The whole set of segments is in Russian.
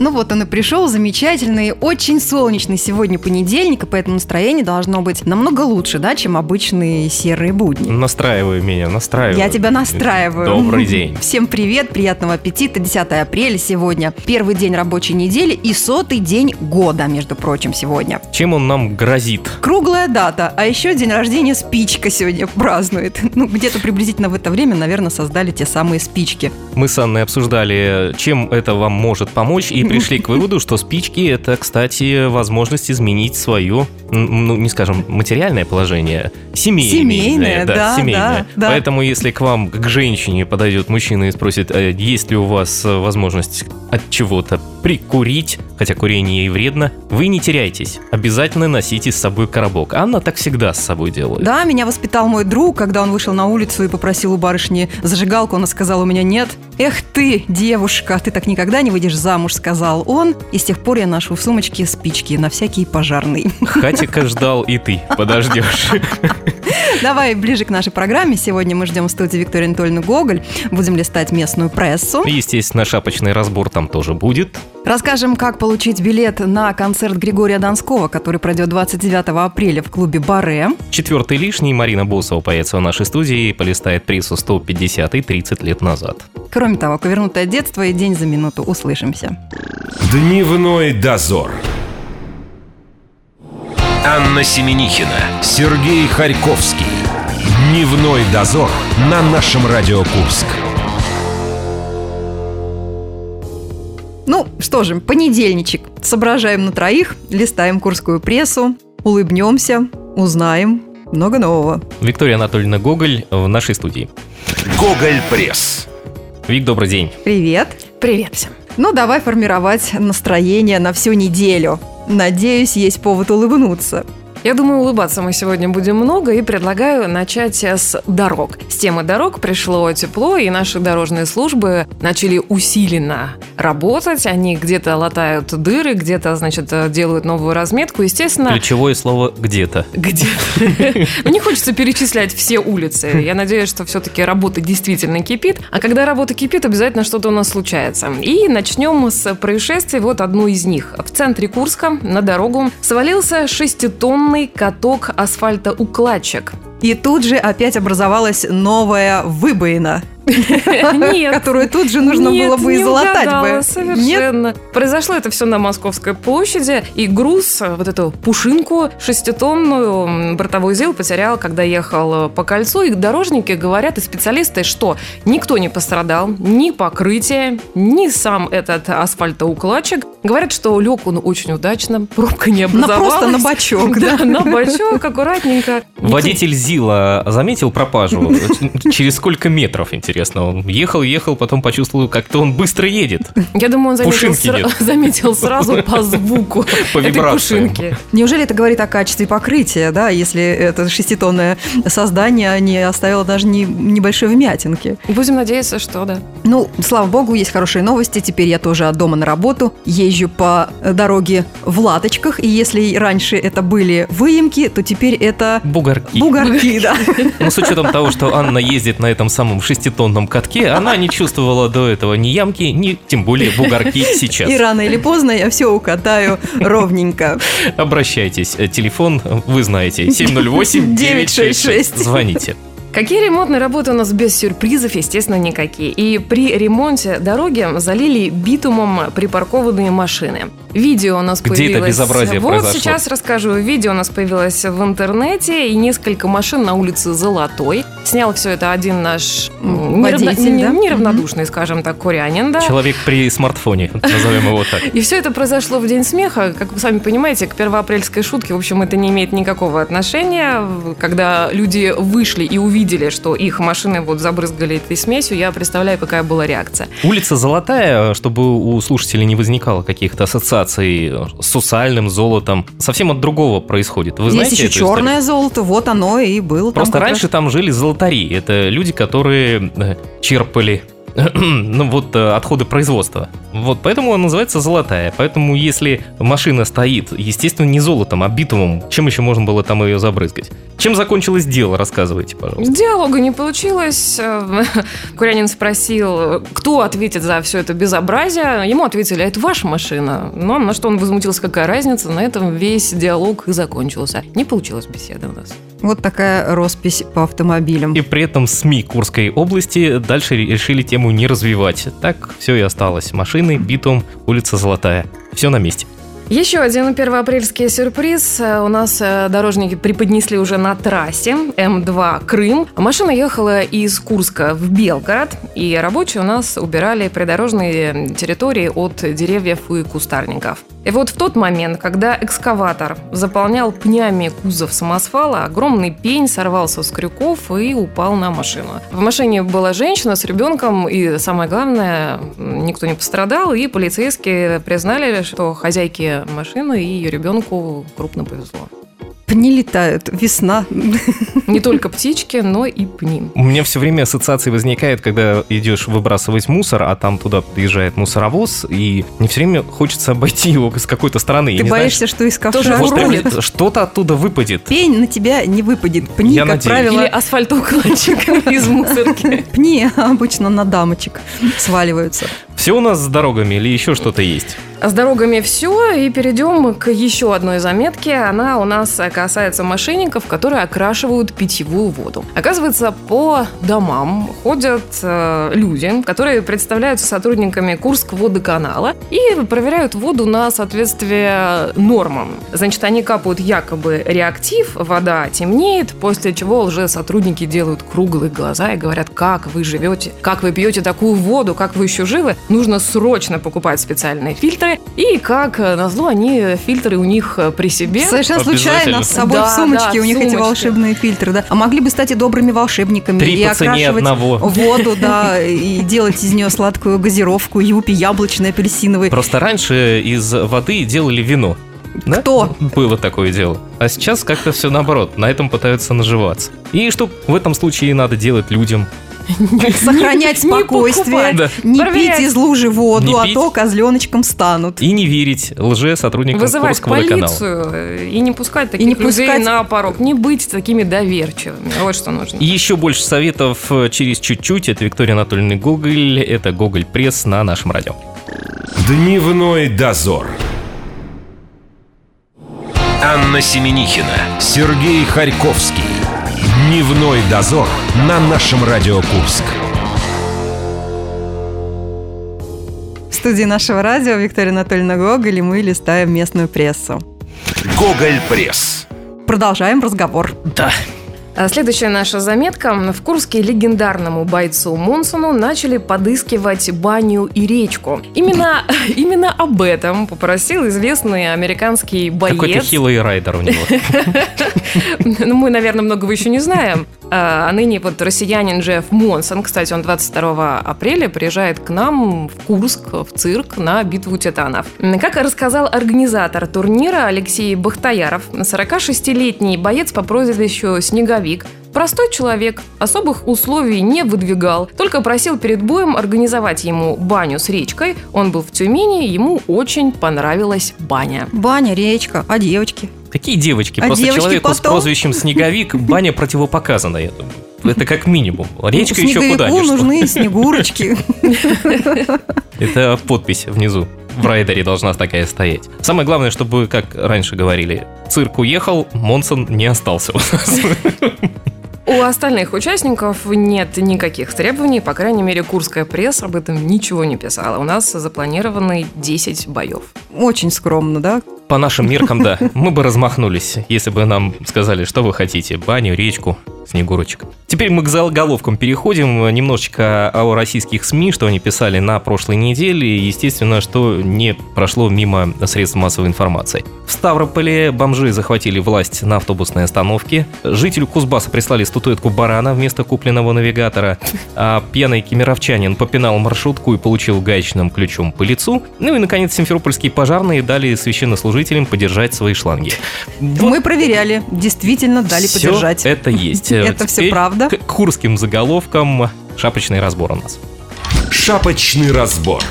Ну вот он и пришел, замечательный, очень солнечный сегодня понедельник, и поэтому настроение должно быть намного лучше, да, чем обычные серые будни. Настраивай меня, настраивай. Я тебя настраиваю. Добрый день. Всем привет, приятного аппетита. 10 апреля сегодня. Первый день рабочей недели и сотый день года, между прочим, сегодня. Чем он нам грозит? Круглая дата, а еще день рождения спичка сегодня празднует. Ну, где-то приблизительно в это время, наверное, создали те самые спички. Мы с Анной обсуждали, чем это вам может помочь, и пришли к выводу, что спички – это, кстати, возможность изменить свое, ну, не скажем, материальное положение, семейное. Семейное, да, семейное. да, да. Поэтому, если к вам, к женщине, подойдет мужчина и спросит, «А есть ли у вас возможность от чего-то прикурить, хотя курение ей вредно, вы не теряйтесь. Обязательно носите с собой коробок. Анна так всегда с собой делает. Да, меня воспитал мой друг, когда он вышел на улицу и попросил у барышни зажигалку, она сказала, у меня нет. Эх ты, девушка, ты так никогда не выйдешь замуж, сказал он. И с тех пор я ношу в сумочке спички на всякий пожарный. Хатика ждал и ты подождешь. Давай ближе к нашей программе. Сегодня мы ждем в студии Викторию Анатольевну Гоголь. Будем листать местную прессу. Естественно, шапочный разбор там тоже будет. Расскажем, как получить билет на концерт Григория Донского, который пройдет 29 апреля в клубе «Баре». Четвертый лишний Марина Босова появится в нашей студии и полистает прессу 150 и 30 лет назад. Кроме того, «Ковернутое детство» и «День за минуту». Услышимся. Дневной дозор. Анна Семенихина, Сергей Харьковский. Дневной дозор на нашем Радио Курск. Ну, что же, понедельничек. Соображаем на троих, листаем курскую прессу, улыбнемся, узнаем много нового. Виктория Анатольевна Гоголь в нашей студии. Гоголь Пресс. Вик, добрый день. Привет. Привет всем. Ну, давай формировать настроение на всю неделю. Надеюсь, есть повод улыбнуться. Я думаю, улыбаться мы сегодня будем много и предлагаю начать с дорог. С темы дорог пришло тепло, и наши дорожные службы начали усиленно работать. Они где-то латают дыры, где-то, значит, делают новую разметку. Естественно... Ключевое слово «где-то». Где-то. Ну, не хочется перечислять все улицы. Я надеюсь, что все-таки работа действительно кипит. А когда работа кипит, обязательно что-то у нас случается. И начнем с происшествий. Вот одно из них. В центре Курска на дорогу свалился шеститонный каток асфальтоукладчик. И тут же опять образовалась новая выбоина. Нет. Которую тут же нужно Нет, было бы и залатать угадала, бы. Совершенно. Произошло это все на Московской площади, и груз, вот эту пушинку шеститонную, бортовой ЗИЛ потерял, когда ехал по кольцу. И дорожники говорят, и специалисты, что никто не пострадал, ни покрытие, ни сам этот асфальтоукладчик. Говорят, что лег он очень удачно, пробка не На образовалась. просто на бачок, да? Да, на бачок, аккуратненько. Водитель ЗИЛа заметил пропажу? Через сколько метров, интересно? Он ехал, ехал, потом почувствовал, как-то он быстро едет. Я думаю, он заметил, сра- заметил сразу по звуку По этой пушинки. Неужели это говорит о качестве покрытия, да, если это шеститонное создание не оставило даже ни- небольшой вмятинки? Будем надеяться, что да. Ну, слава богу, есть хорошие новости. Теперь я тоже от дома на работу езжу по дороге в латочках. И если раньше это были выемки, то теперь это Бугорки. бугорки, да. Но с учетом того, что Анна ездит на этом самом шеститонном катке, она не чувствовала до этого ни ямки, ни тем более бугорки сейчас. И рано или поздно я все укатаю ровненько. Обращайтесь. Телефон вы знаете. 708-966. Звоните. Какие ремонтные работы у нас без сюрпризов, естественно, никакие. И при ремонте дороги залили битумом припаркованные машины. Видео у нас Где это появилось... безобразие Вот произошло? сейчас расскажу. Видео у нас появилось в интернете, и несколько машин на улице Золотой. Снял все это один наш Водитель, неравно- да? не- неравнодушный, скажем так, курянин, да. Человек при смартфоне, назовем его так. И все это произошло в день смеха. Как вы сами понимаете, к первоапрельской шутке, в общем, это не имеет никакого отношения. Когда люди вышли и увидели, что их машины вот забрызгали этой смесью, я представляю, какая была реакция. Улица Золотая, чтобы у слушателей не возникало каких-то ассоциаций с сусальным золотом, совсем от другого происходит. Вы Есть знаете еще эту историю? черное золото, вот оно и было. там Просто как раньше раз. там жили золотари. Это люди, которые э, черпали ну вот э, отходы производства. Вот поэтому она называется золотая. Поэтому если машина стоит, естественно, не золотом, а битумом, чем еще можно было там ее забрызгать? Чем закончилось дело, рассказывайте, пожалуйста. Диалога не получилось. Курянин спросил, кто ответит за все это безобразие. Ему ответили, «А это ваша машина. Но на что он возмутился, какая разница, на этом весь диалог и закончился. Не получилась беседа у нас. Вот такая роспись по автомобилям. И при этом СМИ Курской области дальше решили тему не развивать. Так все и осталось. Машины, битум, улица Золотая. Все на месте. Еще один первоапрельский сюрприз. У нас э, дорожники преподнесли уже на трассе М2 Крым. Машина ехала из Курска в Белгород, и рабочие у нас убирали придорожные территории от деревьев и кустарников. И вот в тот момент, когда экскаватор заполнял пнями кузов самосвала, огромный пень сорвался с крюков и упал на машину. В машине была женщина с ребенком, и самое главное, никто не пострадал, и полицейские признали, что хозяйке машины и ее ребенку крупно повезло. Пни летают, весна. Не только птички, но и пни. У меня все время ассоциации возникают, когда идешь выбрасывать мусор, а там туда подъезжает мусоровоз, и мне все время хочется обойти его с какой-то стороны. Ты боишься, что из ковша вот что-то оттуда выпадет. Пень на тебя не выпадет. Пни, Я как надеюсь. правило... Или асфальтоукладчик из мусорки. Пни обычно на дамочек сваливаются. Все у нас с дорогами или еще что-то есть? С дорогами все, и перейдем к еще одной заметке. Она у нас касается мошенников, которые окрашивают питьевую воду. Оказывается, по домам ходят э, люди, которые представляются сотрудниками Курского водоканала и проверяют воду на соответствие нормам. Значит, они капают якобы реактив, вода темнеет, после чего лжесотрудники делают круглые глаза и говорят, как вы живете, как вы пьете такую воду, как вы еще живы, нужно срочно покупать специальные фильтры. И как назло, они фильтры у них при себе. Совершенно случайно с собой Да, в сумочке да, у них в эти волшебные фильтры, да. А могли бы стать и добрыми волшебниками Три и по цене окрашивать одного. воду, да, и делать из нее сладкую газировку, юпи, яблочный, апельсиновый. Просто раньше из воды делали вино. Да? Кто? Было такое дело. А сейчас как-то все наоборот. На этом пытаются наживаться. И что в этом случае надо делать людям? Сохранять спокойствие, не пить из лужи воду, а то козленочком станут. И не верить лже сотрудникам Вызывать полицию и не пускать таких не людей пускать- на порог. Не быть такими доверчивыми. Вот что нужно. И еще больше советов э, через чуть-чуть. Это Виктория Анатольевна Гоголь. Это Гоголь Пресс на нашем радио. Дневной дозор. Анна Семенихина, Сергей Харьковский. Дневной дозор на нашем Радио Курск. В студии нашего радио Виктория Анатольевна Гоголь, и мы листаем местную прессу. Гоголь Press. Продолжаем разговор. Да. А Следующая наша заметка. В Курске легендарному бойцу Монсону начали подыскивать баню и речку. Именно, именно об этом попросил известный американский боец. Какой-то хилый райдер у него. Ну, мы, наверное, многого еще не знаем. А а ныне вот россиянин Джефф Монсон, кстати, он 22 апреля приезжает к нам в Курск, в цирк на битву титанов. Как рассказал организатор турнира Алексей Бахтаяров, 46-летний боец по прозвищу Снеговик Простой человек, особых условий не выдвигал, только просил перед боем организовать ему баню с речкой. Он был в Тюмени, ему очень понравилась баня. Баня, речка, а девочки? Какие девочки? А Просто девочки человеку с потом? прозвищем Снеговик баня противопоказана, я думаю. Это как минимум. Речка Ну, еще куда Снеговику ни шло. нужны снегурочки. Это подпись внизу. В райдере должна такая стоять. Самое главное, чтобы, как раньше говорили, цирк уехал, Монсон не остался у нас. У остальных участников нет никаких требований, по крайней мере, курская пресса об этом ничего не писала. У нас запланированы 10 боев. Очень скромно, да? По нашим меркам, да. Мы бы размахнулись, если бы нам сказали, что вы хотите. Баню, речку, снегурочек. Теперь мы к заголовкам переходим. Немножечко о российских СМИ, что они писали на прошлой неделе. Естественно, что не прошло мимо средств массовой информации. В Ставрополе бомжи захватили власть на автобусной остановке. Жителю Кузбасса прислали статуэтку барана вместо купленного навигатора. А пьяный кемеровчанин попинал маршрутку и получил гаечным ключом по лицу. Ну и, наконец, симферопольские пожарные дали священнослужителям подержать свои шланги. Вот Мы проверяли, действительно дали всё подержать. это есть. Это всё Теперь правда? К курским заголовкам шапочный разбор у нас. Шапочный разбор.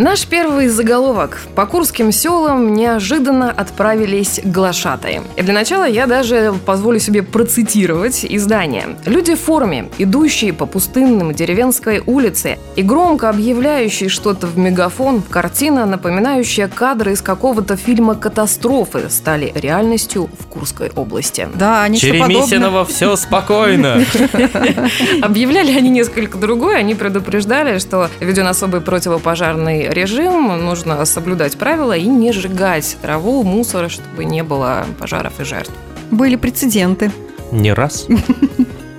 Наш первый заголовок. По курским селам неожиданно отправились глашатые. И для начала я даже позволю себе процитировать издание. Люди в форме, идущие по пустынным деревенской улице и громко объявляющие что-то в мегафон, картина, напоминающая кадры из какого-то фильма катастрофы, стали реальностью в Курской области. Да, нечто подобное. Черемисинова все спокойно. Объявляли они несколько другое, они предупреждали, что введен особый противопожарный режим, нужно соблюдать правила и не сжигать траву, мусор, чтобы не было пожаров и жертв. Были прецеденты. Не раз.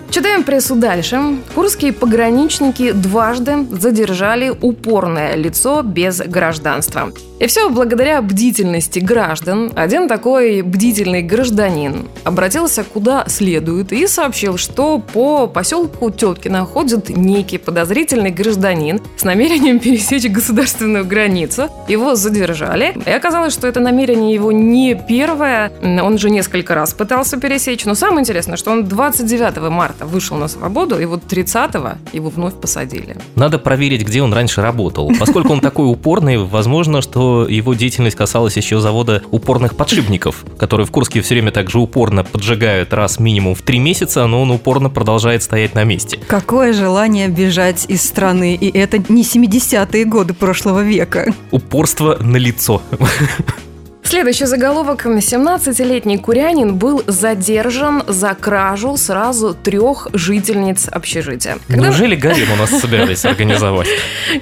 Читаем прессу дальше. Курские пограничники дважды задержали упорное лицо без гражданства. И все благодаря бдительности граждан. Один такой бдительный гражданин обратился куда следует и сообщил, что по поселку Теткина ходит некий подозрительный гражданин с намерением пересечь государственную границу. Его задержали. И оказалось, что это намерение его не первое. Он же несколько раз пытался пересечь. Но самое интересное, что он 29 марта вышел на свободу, и вот 30-го его вновь посадили. Надо проверить, где он раньше работал. Поскольку он такой упорный, возможно, что его деятельность касалась еще завода упорных подшипников, который в Курске все время также упорно поджигают раз минимум в три месяца, но он упорно продолжает стоять на месте. Какое желание бежать из страны, и это не 70-е годы прошлого века. Упорство на лицо. Следующий заголовок. 17-летний курянин был задержан за кражу сразу трех жительниц общежития. Когда, Неужели гарем у нас собирались организовать?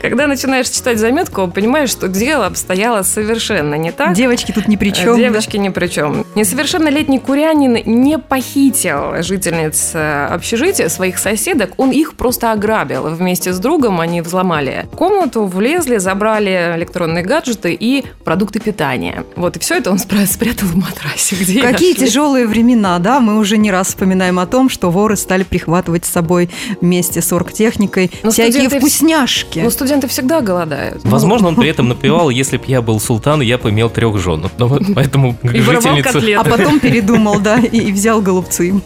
когда начинаешь читать заметку, понимаешь, что дело обстояло совершенно не так. Девочки тут ни при чем. Девочки ни при чем. Несовершеннолетний курянин не похитил жительниц э, общежития, своих соседок, он их просто ограбил. Вместе с другом они взломали комнату, влезли, забрали электронные гаджеты и продукты питания. Вот, и все это он спрятал в матрасе. Где Какие тяжелые времена, да? Мы уже не раз вспоминаем о том, что воры стали прихватывать с собой вместе с оргтехникой Но всякие студенты вкусняшки. Ну, студенты всегда голодают. Возможно, он при этом напевал, если б я был султан, я бы имел трех жен. Но вот поэтому И жительница... котлеты. А потом передумал, да, и, и взял голубцы.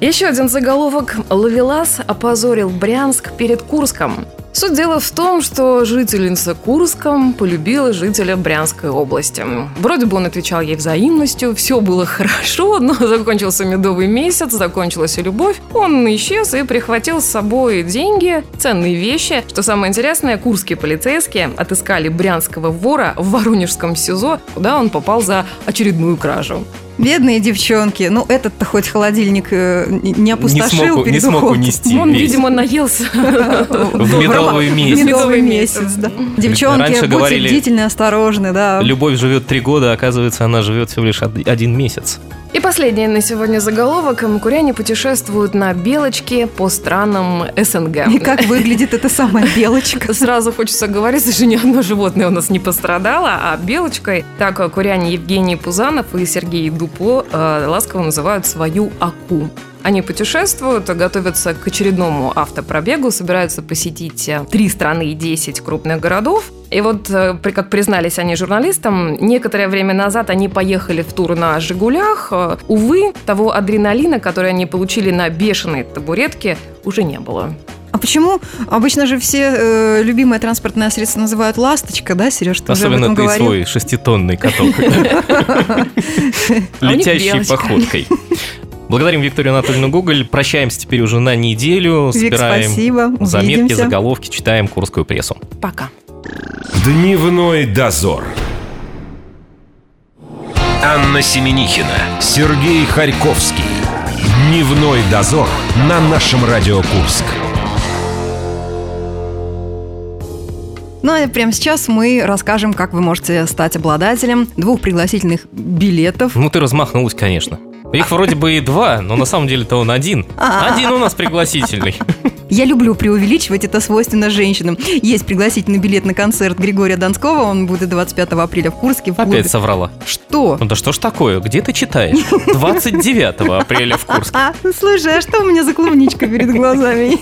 Еще один заголовок. Ловелас опозорил Брянск перед Курском. Суть дела в том, что жительница Курска полюбила жителя Брянской области. Вроде бы он отвечал ей взаимностью, все было хорошо, но закончился медовый месяц, закончилась и любовь. Он исчез и прихватил с собой деньги, ценные вещи. Что самое интересное, курские полицейские отыскали брянского вора в Воронежском СИЗО, куда он попал за очередную кражу. Бедные девчонки. Ну, этот-то хоть холодильник э, не не Не опустошил смог, не перед смог уходом. унести Он, весь. видимо, наелся В медовый месяц. Медовый месяц, да. Девчонки, Раньше будьте говорили- бдительны, осторожны, да. Любовь живет три года, а оказывается, она живет всего лишь од- один месяц. И последний на сегодня заголовок. Куряне путешествуют на белочке по странам СНГ. И как выглядит эта самая белочка? Сразу хочется говорить, что ни одно животное у нас не пострадало, а белочкой так куряне Евгений Пузанов и Сергей Дупло э, ласково называют свою аку. Они путешествуют, готовятся к очередному автопробегу, собираются посетить э, три страны и 10 крупных городов. И вот, э, при- как признались они журналистам, некоторое время назад они поехали в тур на «Жигулях». Э, Увы, того адреналина, который они получили на бешеной табуретке, уже не было. А почему обычно же все э, любимое транспортное средство называют ласточка, да, Сереж, ты уже об Особенно этом ты говорил? свой шеститонный каток. А Летящей белочка. походкой. Благодарим Викторию Анатольевну Гоголь. Прощаемся теперь уже на неделю. Вик, Собираем спасибо. заметки, Увидимся. заголовки, читаем курскую прессу. Пока. Дневной дозор. Анна Семенихина, Сергей Харьковский. Дневной дозор на нашем Радио Курск. Ну а прямо сейчас мы расскажем, как вы можете стать обладателем двух пригласительных билетов. Ну, ты размахнулась, конечно. Их вроде бы и два, но на самом деле-то он один. А. Один у нас пригласительный. Я люблю преувеличивать, это свойственно женщинам. Есть пригласительный билет на концерт Григория Донского, он будет 25 апреля в Курске. В клубе. Опять соврала. Что? Ну да что ж такое? Где ты читаешь? 29 апреля в Курске. А, слушай, а что у меня за клубничка перед глазами?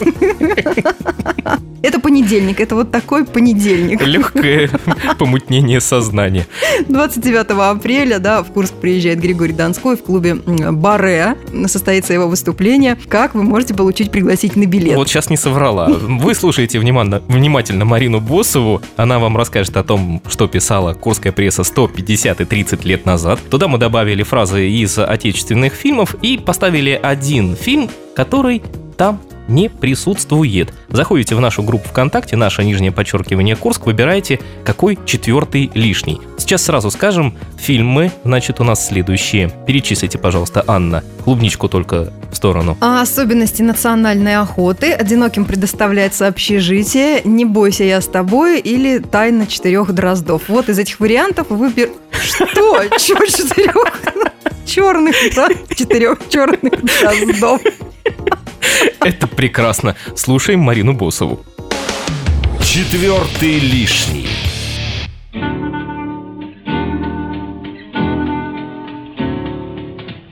Это понедельник, это вот такой понедельник. Легкое помутнение сознания. 29 апреля, да, в Курск приезжает Григорий Донской в клубе «Баре». Состоится его выступление. Как вы можете получить пригласительный билет? Вот сейчас не соврала. Вы слушаете внимательно, внимательно Марину Босову. Она вам расскажет о том, что писала курская пресса 150 и 30 лет назад. Туда мы добавили фразы из отечественных фильмов и поставили один фильм, который там не присутствует. Заходите в нашу группу ВКонтакте, наше нижнее подчеркивание Курск, выбираете, какой четвертый лишний. Сейчас сразу скажем, фильмы, значит, у нас следующие. Перечислите, пожалуйста, Анна. Клубничку только в сторону. А особенности национальной охоты. Одиноким предоставляется общежитие. Не бойся, я с тобой. Или тайна четырех дроздов. Вот из этих вариантов выбер... Что? Чего четырех? Черных, да? Четырех черных дроздов. Это прекрасно. Слушаем Марину Босову. Четвертый лишний.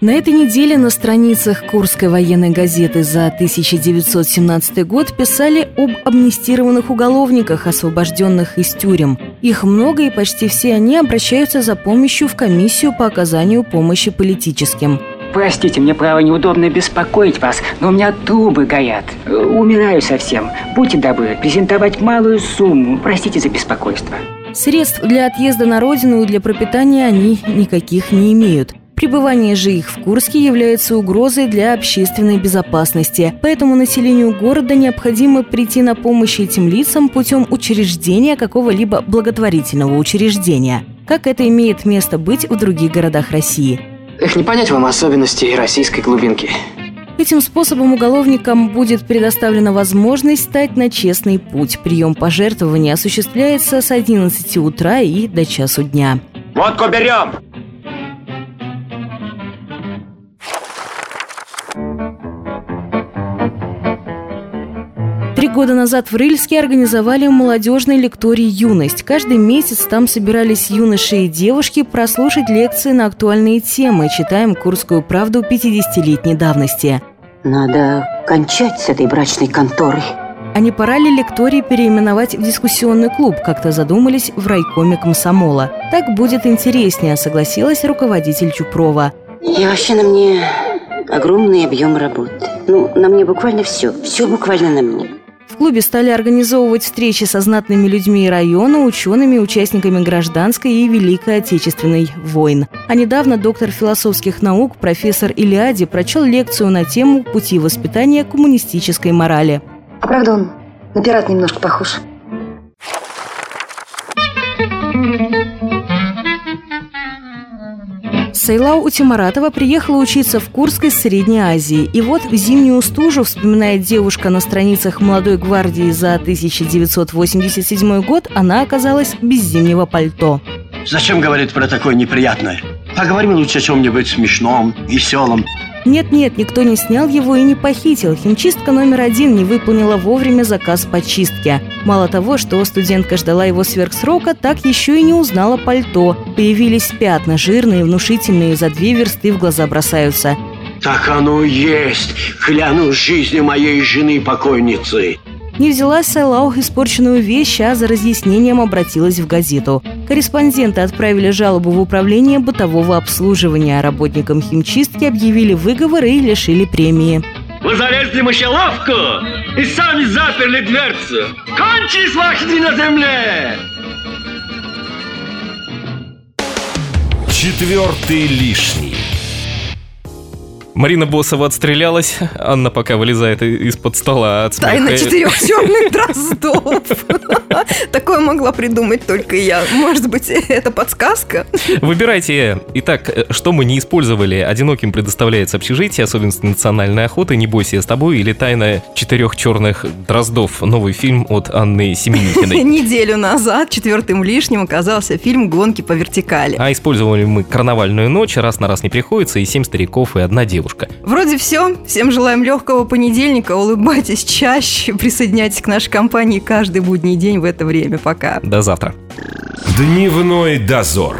На этой неделе на страницах Курской военной газеты за 1917 год писали об амнистированных уголовниках, освобожденных из тюрем. Их много, и почти все они обращаются за помощью в комиссию по оказанию помощи политическим. Простите, мне право неудобно беспокоить вас, но у меня трубы горят. Умираю совсем. Будьте добры, презентовать малую сумму. Простите за беспокойство. Средств для отъезда на родину и для пропитания они никаких не имеют. Пребывание же их в Курске является угрозой для общественной безопасности, поэтому населению города необходимо прийти на помощь этим лицам путем учреждения какого-либо благотворительного учреждения, как это имеет место быть в других городах России. Эх, не понять вам особенностей российской глубинки. Этим способом уголовникам будет предоставлена возможность стать на честный путь. Прием пожертвований осуществляется с 11 утра и до часу дня. Водку берем! Года назад в Рыльске организовали молодежный лекторий «Юность». Каждый месяц там собирались юноши и девушки прослушать лекции на актуальные темы. Читаем «Курскую правду» 50-летней давности. Надо кончать с этой брачной конторой. А не пора ли лекторий переименовать в дискуссионный клуб, как-то задумались в райкоме комсомола. Так будет интереснее, согласилась руководитель Чупрова. И вообще на мне огромный объем работы. Ну, на мне буквально все. Все буквально на мне. В клубе стали организовывать встречи со знатными людьми района, учеными, участниками гражданской и Великой Отечественной войн. А недавно доктор философских наук профессор Илиади прочел лекцию на тему «Пути воспитания коммунистической морали». А правда он на пират немножко похож? Сайлау Утимаратова приехала учиться в Курск из Средней Азии. И вот в зимнюю стужу, вспоминает девушка на страницах «Молодой гвардии» за 1987 год, она оказалась без зимнего пальто. Зачем говорить про такое неприятное? Поговорим лучше о чем-нибудь смешном, веселом. Нет-нет, никто не снял его и не похитил. Химчистка номер один не выполнила вовремя заказ по чистке. Мало того, что студентка ждала его сверхсрока, так еще и не узнала пальто. Появились пятна, жирные, внушительные, за две версты в глаза бросаются. Так оно и есть. Клянусь жизнью моей жены-покойницы. Не взялась Сайлау испорченную вещь, а за разъяснением обратилась в газету. Корреспонденты отправили жалобу в управление бытового обслуживания. Работникам химчистки объявили выговор и лишили премии. Вы залезли в мышеловку и сами заперли дверцу. Кончились ваши дни на земле! Четвертый лишний. Марина Босова отстрелялась, Анна пока вылезает из-под стола от смеха. Тайна четырех черных дроздов. Могла придумать только я. Может быть, это подсказка? Выбирайте. Итак, э, что мы не использовали? Одиноким предоставляется общежитие, особенности национальной охоты, «Не бойся, я с тобой» или «Тайна четырех черных дроздов». Новый фильм от Анны Семеникиной. Неделю назад четвертым лишним оказался фильм «Гонки по вертикали». А использовали мы «Карнавальную ночь», «Раз на раз не приходится» и «Семь стариков и одна девушка». Вроде все. Всем желаем легкого понедельника. Улыбайтесь чаще. Присоединяйтесь к нашей компании каждый будний день в это время. Пока. До завтра. Дневной дозор.